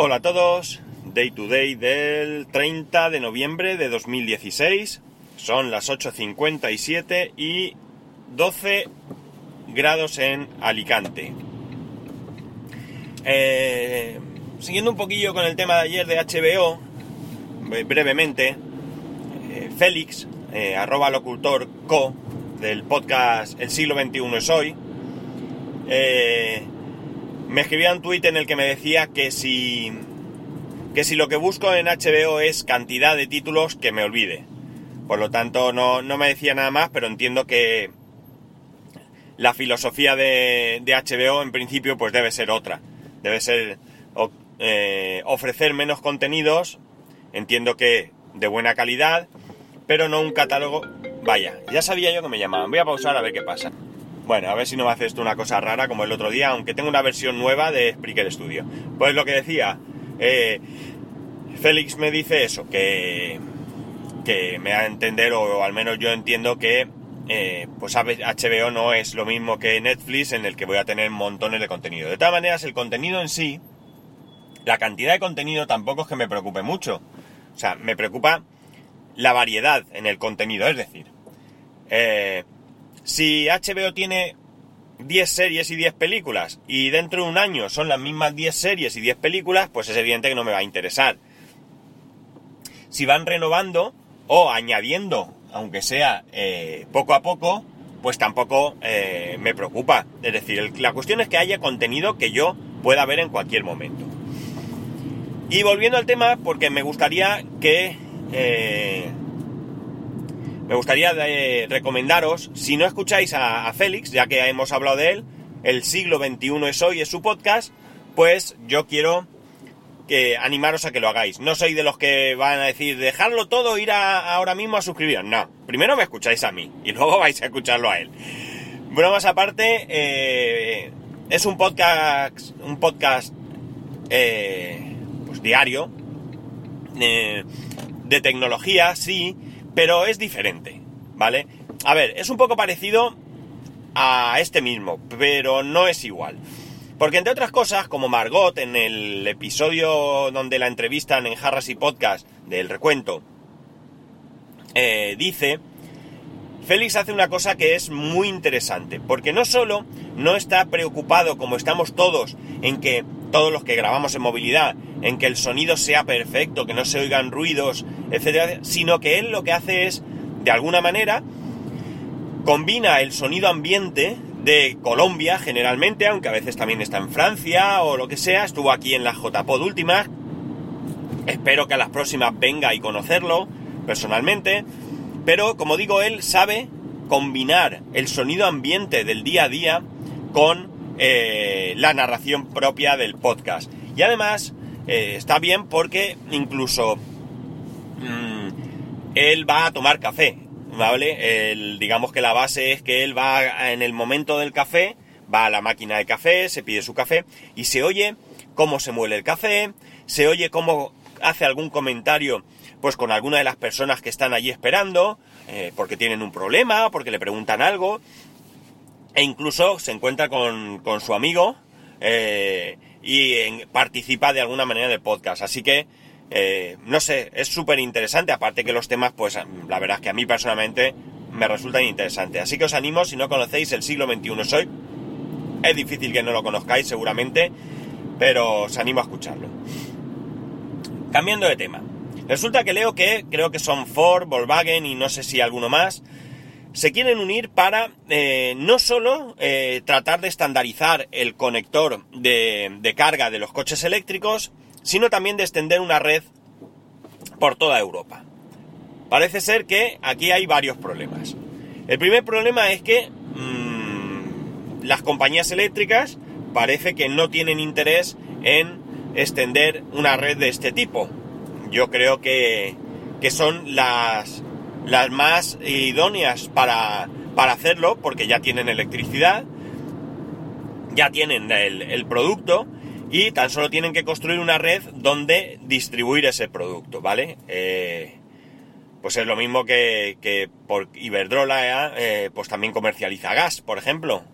Hola a todos, Day to Day del 30 de noviembre de 2016. Son las 8.57 y 12 grados en Alicante. Eh, siguiendo un poquillo con el tema de ayer de HBO, brevemente, eh, Félix, eh, arroba locutor co del podcast El siglo XXI es hoy, me escribía un tuit en el que me decía que si, que si lo que busco en HBO es cantidad de títulos, que me olvide. Por lo tanto, no, me decía nada más, pero entiendo que la filosofía de, HBO en principio pues debe ser otra. Debe ser eh, ofrecer menos contenidos, entiendo que de buena calidad, pero no un catálogo... Vaya, ya sabía yo que me llamaban. Voy a pausar a ver qué pasa. Bueno, a ver si no me haces esto una cosa rara como el otro día, aunque tengo una versión nueva de Spreaker Studio. Pues lo que decía, eh, Félix me dice eso, que, que me da a entender, o, al menos yo entiendo que eh, pues HBO no es lo mismo que Netflix en el que voy a tener montones de contenido. De todas maneras, el contenido en sí, la cantidad de contenido tampoco es que me preocupe mucho. O sea, me preocupa la variedad en el contenido, es decir, eh, si HBO tiene 10 series y 10 películas y dentro de un año son las mismas 10 series y 10 películas, pues es evidente que no me va a interesar. Si van renovando o añadiendo, aunque sea eh, poco a poco, pues tampoco eh, me preocupa. Es decir, la cuestión es que haya contenido que yo pueda ver en cualquier momento. Y volviendo al tema, porque me gustaría que eh, me gustaría eh, recomendaros, si no escucháis a, Félix, ya que hemos hablado de él, el siglo XXI es hoy, es su podcast, pues yo quiero que animaros a que lo hagáis. No soy de los que van a decir, dejarlo todo, ir ahora mismo a suscribiros. No, primero me escucháis a mí y luego vais a escucharlo a él. Bromas aparte, eh, es un podcast, un podcast eh, pues diario, de tecnología, sí, pero es diferente, ¿vale? A ver, es un poco parecido a este mismo, pero no es igual. Porque entre otras cosas, como Margot en el episodio donde la entrevistan en Harras y Podcast del recuento, eh, dice, Félix hace una cosa que es muy interesante, porque no solo no está preocupado como estamos todos en que todos los que grabamos en movilidad, en que el sonido sea perfecto, que no se oigan ruidos, etcétera, sino que él lo que hace es, de alguna manera, combina el sonido ambiente de Colombia generalmente, aunque a veces también está en Francia o lo que sea, estuvo aquí en la JPod última, espero que a las próximas venga y conocerlo personalmente, pero como digo, él sabe combinar el sonido ambiente del día a día con eh, la narración propia del podcast. Y además eh, está bien porque incluso mm, él va a tomar café, ¿vale? digamos que la base es que él va en el momento del café, va a la máquina de café, se pide su café y se oye cómo se muele el café, se oye cómo hace algún comentario pues con alguna de las personas que están allí esperando, eh, porque tienen un problema, porque le preguntan algo, e incluso se encuentra con, su amigo eh, y participa de alguna manera del podcast. Así que, eh, no sé, es súper interesante, aparte que los temas, pues la verdad es que a mí personalmente me resultan interesantes. Así que os animo, si no conocéis el siglo XXI soy, es difícil que no lo conozcáis seguramente, pero os animo a escucharlo. Cambiando de tema. Resulta que leo que creo que son Ford, Volkswagen y no sé si alguno más, se quieren unir para eh, no solo eh, tratar de estandarizar el conector de, carga de los coches eléctricos, sino también de extender una red por toda Europa. Parece ser que aquí hay varios problemas. El primer problema es que mm, las compañías eléctricas parece que no tienen interés en extender una red de este tipo. Yo creo que, que son las, las más idóneas para, hacerlo, porque ya tienen electricidad, ya tienen el, producto y tan solo tienen que construir una red donde distribuir ese producto, ¿vale? Eh, pues es lo mismo que, por Iberdrola, eh, pues también comercializa gas, por ejemplo.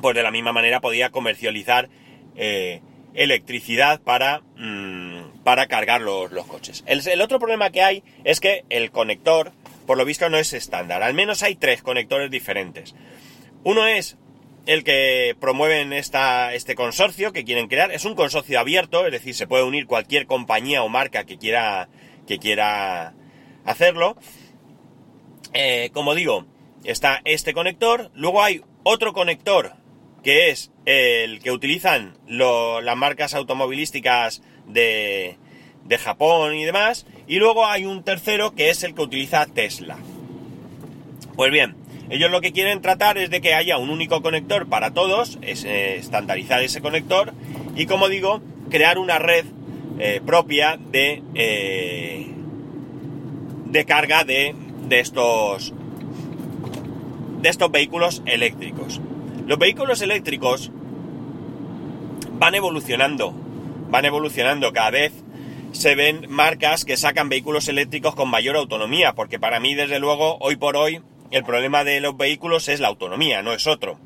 Pues de la misma manera podía comercializar eh, electricidad para, mm, para cargar los, los coches. El, otro problema que hay es que el conector, por lo visto, no es estándar. Al menos hay tres conectores diferentes. Uno es el que promueven esta, este consorcio que quieren crear. Es un consorcio abierto, es decir, se puede unir cualquier compañía o marca que quiera, que quiera hacerlo. Eh, como digo, está este conector. Luego hay otro conector que es el que utilizan las marcas automovilísticas de, Japón y demás. Y luego hay un tercero que es el que utiliza Tesla. Pues bien, ellos lo que quieren tratar es de que haya un único conector para todos, eh, estandarizar ese conector y como digo, crear una red eh, propia de, eh, de carga de, de, estos, de estos vehículos eléctricos. Los vehículos eléctricos van evolucionando, van evolucionando cada vez se ven marcas que sacan vehículos eléctricos con mayor autonomía, porque para mí, desde luego, hoy por hoy, el problema de los vehículos es la autonomía, no es otro.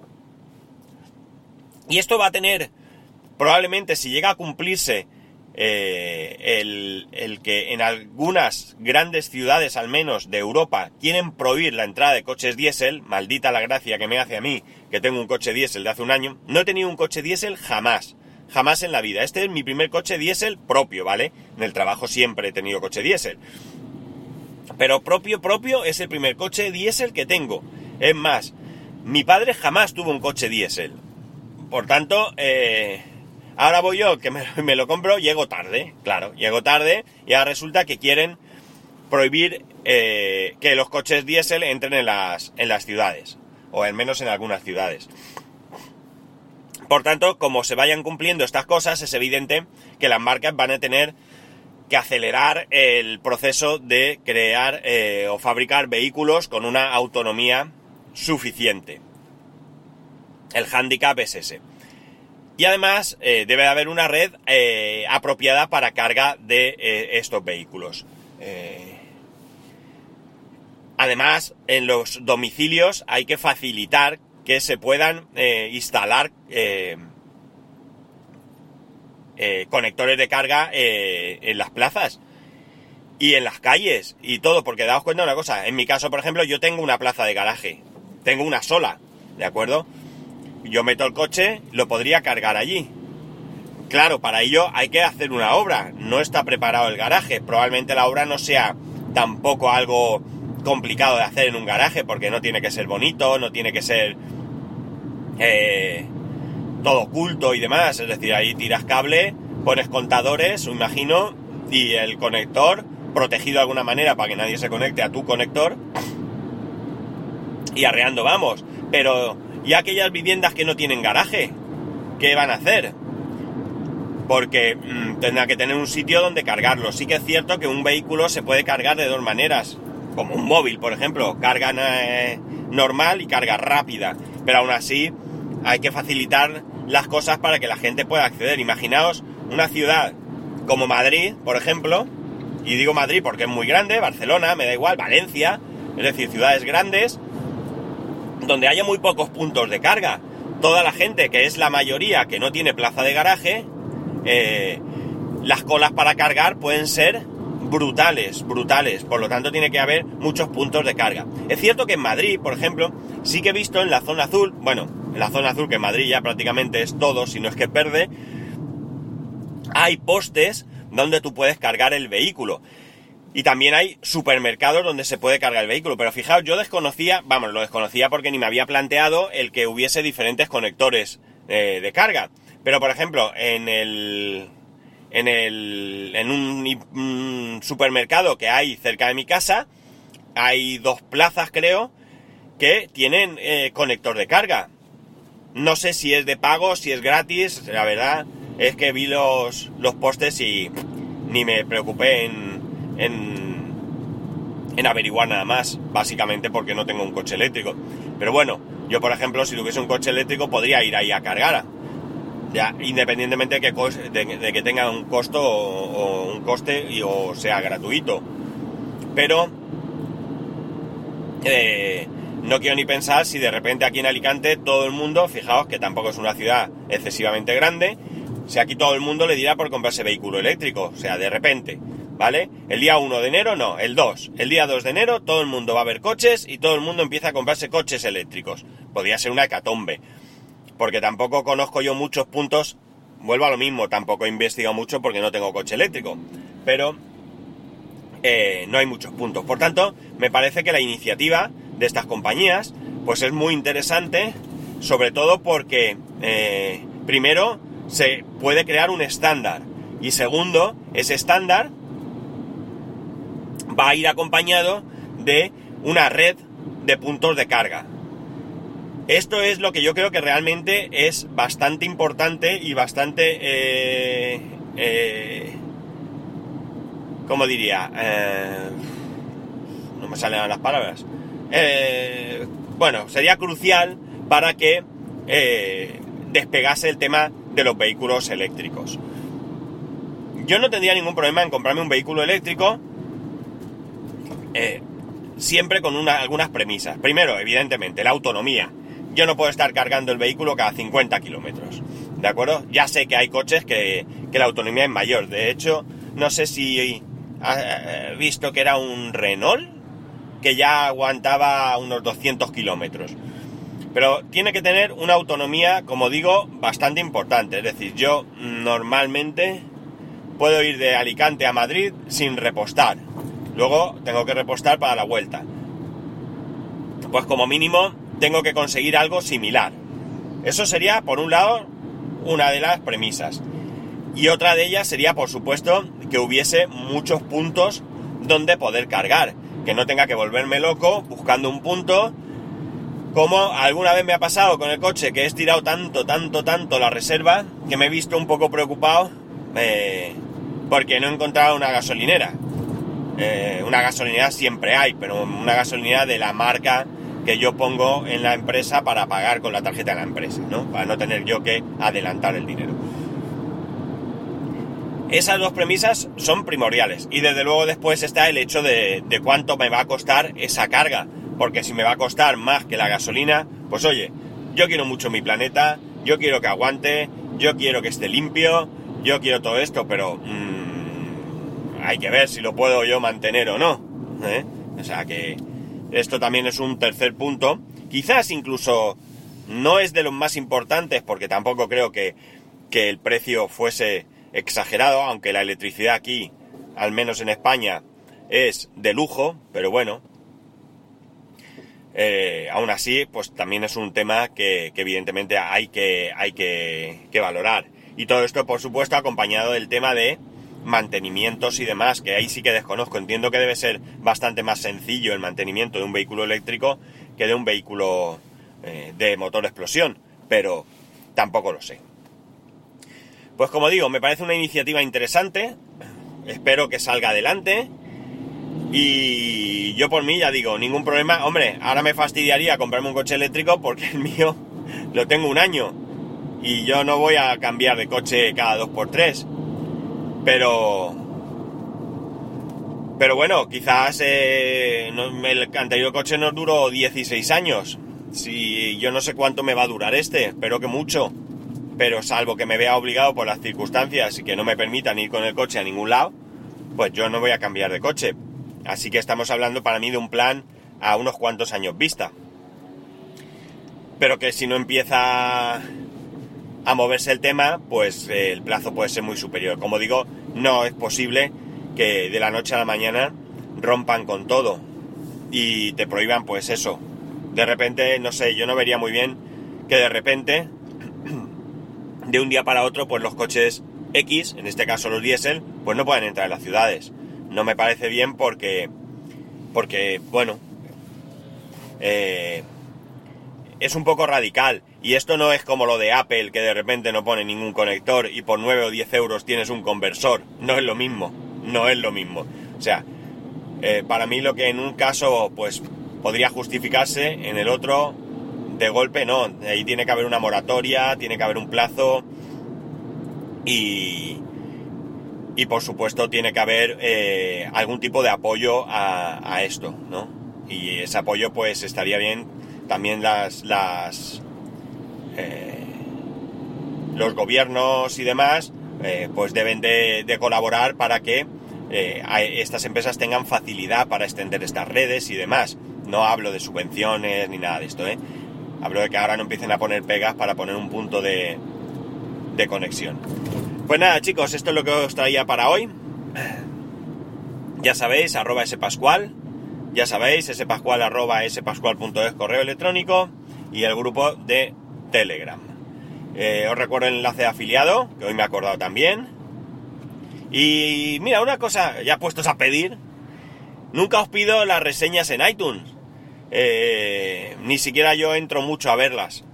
Y esto va a tener, probablemente, si llega a cumplirse eh, el, el, que en algunas grandes ciudades, al menos de Europa, quieren prohibir la entrada de coches diésel, maldita la gracia que me hace a mí, que tengo un coche diésel de hace un año, no he tenido un coche diésel jamás, jamás en la vida. Este es mi primer coche diésel propio, ¿vale? En el trabajo siempre he tenido coche diésel. Pero propio, propio es el primer coche diésel que tengo. Es más, mi padre jamás tuvo un coche diésel. Por tanto, eh, ahora voy yo, que me, lo compro, llego tarde, claro, llego tarde y ahora resulta que quieren prohibir eh, que los coches diésel entren en las, en las ciudades, o al menos en algunas ciudades. Por tanto, como se vayan cumpliendo estas cosas, es evidente que las marcas van a tener que acelerar el proceso de crear eh, o fabricar vehículos con una autonomía suficiente. El handicap es ese. Y además eh, debe haber una red eh, apropiada para carga de estos vehículos. Además, en los domicilios hay que facilitar que se puedan instalar eh, conectores de carga eh, en las plazas y en las calles y todo, porque daos cuenta de una cosa, en mi caso, por ejemplo, yo tengo una plaza de garaje, tengo una sola, ¿de acuerdo? Yo meto el coche, lo podría cargar allí. Claro, para ello hay que hacer una obra, no está preparado el garaje, probablemente la obra no sea tampoco algo complicado de hacer en un garaje, porque no tiene que ser bonito, no tiene que ser... Eh, todo oculto y demás, es decir, ahí tiras cable, pones contadores, imagino, y el conector protegido de alguna manera para que nadie se conecte a tu conector. Y arreando vamos. Pero, ¿y aquellas viviendas que no tienen garaje? ¿Qué van a hacer? Porque mmm, tendrá que tener un sitio donde cargarlo. Sí que es cierto que un vehículo se puede cargar de dos maneras. Como un móvil, por ejemplo. Carga eh, normal y carga rápida. Pero aún así hay que facilitar las cosas para que la gente pueda acceder. Imaginaos una ciudad como Madrid, por ejemplo, y digo Madrid porque es muy grande, Barcelona, me da igual, Valencia, es decir, ciudades grandes, donde haya muy pocos puntos de carga. Toda la gente, que es la mayoría, que no tiene plaza de garaje, eh, las colas para cargar pueden ser brutales, brutales. Por lo tanto, tiene que haber muchos puntos de carga. Es cierto que en Madrid, por ejemplo, sí que he visto en la zona azul, bueno, en la zona azul, que en Madrid ya prácticamente es todo, si no es que verde, hay postes donde tú puedes cargar el vehículo. Y también hay supermercados donde se puede cargar el vehículo. Pero fijaos, yo desconocía, vamos, lo desconocía porque ni me había planteado el que hubiese diferentes conectores eh, de carga. Pero por ejemplo, en el. En el. En un, supermercado que hay cerca de mi casa, hay dos plazas, creo, que tienen eh, conector de carga. No sé si es de pago, si es gratis, la verdad es que vi los, los postes y ni me preocupé en, en, en averiguar nada más, básicamente porque no tengo un coche eléctrico. Pero bueno, yo por ejemplo, si tuviese un coche eléctrico podría ir ahí a cargar. Ya, independientemente de que, de, que tenga un costo o, un coste y, o sea gratuito. Pero eh, no quiero ni pensar si de repente aquí en Alicante todo el mundo, fijaos que tampoco es una ciudad excesivamente grande, Si aquí todo el mundo le dirá por comprarse vehículo eléctrico, o sea, de repente, ¿vale? El día 1 de enero no, el 2. El día 2 de enero todo el mundo va a ver coches y todo el mundo empieza a comprarse coches eléctricos. Podría ser una hecatombe, porque tampoco conozco yo muchos puntos, vuelvo a lo mismo, tampoco he investigado mucho porque no tengo coche eléctrico, pero eh, no hay muchos puntos. Por tanto, me parece que la iniciativa de estas compañías, pues es muy interesante, sobre todo porque, eh, primero, se puede crear un estándar. Y segundo, ese estándar va a ir acompañado de una red de puntos de carga. Esto es lo que yo creo que realmente es bastante importante y bastante... Eh, eh, ¿Cómo diría? Eh, no me salen las palabras. Eh, bueno, sería crucial para que despegase el tema de los vehículos eléctricos. Yo no tendría ningún problema en comprarme un vehículo eléctrico siempre con algunas premisas. Primero, evidentemente, la autonomía. Yo no puedo estar cargando el vehículo cada 50 kilómetros. ¿De acuerdo? Ya sé que hay coches que, que, la autonomía es mayor. De hecho, no sé si has visto que era un Renault que ya aguantaba unos 200 kilómetros. Pero tiene que tener una autonomía, como digo, bastante importante. Es decir, yo normalmente puedo ir de Alicante a Madrid sin repostar. Luego tengo que repostar para la vuelta. Pues como mínimo tengo que conseguir algo similar. Eso sería, por un lado, una de las premisas. Y otra de ellas sería, por supuesto, que hubiese muchos puntos donde poder cargar. Que no tenga que volverme loco buscando un punto. Como alguna vez me ha pasado con el coche, que he estirado tanto, tanto, tanto la reserva, que me he visto un poco preocupado eh, porque no he encontrado una gasolinera. Eh, una gasolinera siempre hay, pero una gasolinera de la marca que yo pongo en la empresa para pagar con la tarjeta de la empresa, ¿no? Para no tener yo que adelantar el dinero. Esas dos premisas son primordiales y desde luego después está el hecho de, cuánto me va a costar esa carga, porque si me va a costar más que la gasolina, pues oye, yo quiero mucho mi planeta, yo quiero que aguante, yo quiero que esté limpio, yo quiero todo esto, pero mmm, hay que ver si lo puedo yo mantener o no. ¿eh? O sea que esto también es un tercer punto. Quizás incluso no es de los más importantes porque tampoco creo que, el precio fuese exagerado, aunque la electricidad aquí, al menos en España, es de lujo, pero bueno. Eh, aún así, pues también es un tema que, evidentemente hay, que, hay que, que valorar. Y todo esto, por supuesto, acompañado del tema de mantenimientos y demás, que ahí sí que desconozco. Entiendo que debe ser bastante más sencillo el mantenimiento de un vehículo eléctrico que de un vehículo eh, de motor explosión, pero tampoco lo sé. Pues como digo, me parece una iniciativa interesante, espero que salga adelante y yo por mí ya digo, ningún problema. Hombre, ahora me fastidiaría comprarme un coche eléctrico porque el mío lo tengo un año y yo no voy a cambiar de coche cada dos por tres pero. Pero bueno, quizás eh, el anterior coche nos duró 16 años. Si yo no sé cuánto me va a durar este, espero que mucho. Pero salvo que me vea obligado por las circunstancias y que no me permitan ir con el coche a ningún lado, pues yo no voy a cambiar de coche. Así que estamos hablando para mí de un plan a unos cuantos años vista. Pero que si no empieza a moverse el tema, pues eh, el plazo puede ser muy superior. Como digo, no es posible que de la noche a la mañana rompan con todo y te prohíban pues eso. De repente, no sé, yo no vería muy bien que de repente, de un día para otro, pues los coches X, en este caso los diésel, pues no pueden entrar en las ciudades. No me parece bien porque, porque, bueno, eh, es un poco radical. Y esto no es como lo de Apple, que de repente no pone ningún conector y por 9 o 10 euros tienes un conversor. No es lo mismo, no es lo mismo. O sea, eh, para mí lo que en un caso pues podría justificarse, en el otro de golpe no. Ahí tiene que haber una moratoria, tiene que haber un plazo y, y por supuesto tiene que haber eh, algún tipo de apoyo a, a esto, ¿no? Y ese apoyo pues estaría bien también las, las, los gobiernos y demás eh, pues deben de, colaborar para que eh, estas empresas tengan facilidad para extender estas redes y demás. No hablo de subvenciones ni nada de esto, ¿eh? Hablo de que ahora no empiecen a poner pegas para poner un punto de, de conexión. Pues nada, chicos, esto es lo que os traía para hoy. Ya sabéis, arroba pascual ya sabéis, spascual arroba spascual.es correo electrónico y el grupo de Telegram. Eh, os recuerdo el enlace de afiliado, que hoy me he acordado también. Y mira, una cosa, ya puestos a pedir, nunca os pido las reseñas en iTunes. Eh, ni siquiera yo entro mucho a verlas.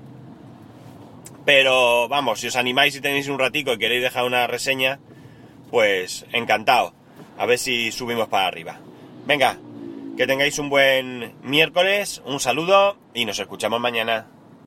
Pero vamos, si os animáis y tenéis un ratico y queréis dejar una reseña, pues encantado. A ver si subimos para arriba. Venga, que tengáis un buen miércoles, un saludo y nos escuchamos mañana.